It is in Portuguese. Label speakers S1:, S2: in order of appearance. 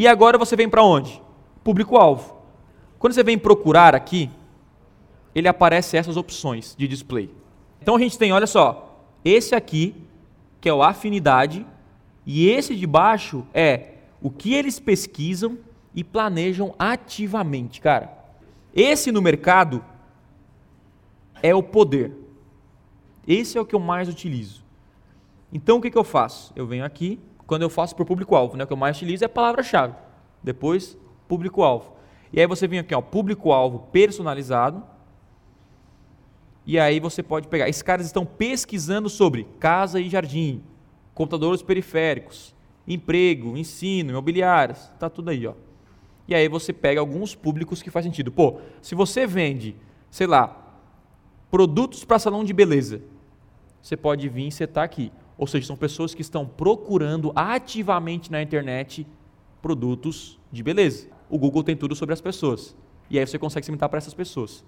S1: E agora você vem para onde? Público-alvo. Quando você vem procurar aqui, ele aparece essas opções de display. Então a gente tem, olha só, esse aqui, que é o afinidade, e esse de baixo é o que eles pesquisam e planejam ativamente, cara. Esse no mercado é o poder. Esse é o que eu mais utilizo. Então o que, que eu faço? Eu venho aqui, quando eu faço por público-alvo, né, o que eu mais utilizo é a palavra-chave. Depois, público-alvo. E aí você vem aqui, ó, público-alvo personalizado. E aí você pode pegar. Esses caras estão pesquisando sobre casa e jardim, computadores periféricos, emprego, ensino, imobiliárias, tá tudo aí, ó. E aí você pega alguns públicos que faz sentido. Pô, se você vende, sei lá, produtos para salão de beleza, você pode vir e setar aqui. Ou seja, são pessoas que estão procurando ativamente na internet produtos de beleza. O Google tem tudo sobre as pessoas. E aí você consegue segmentar para essas pessoas.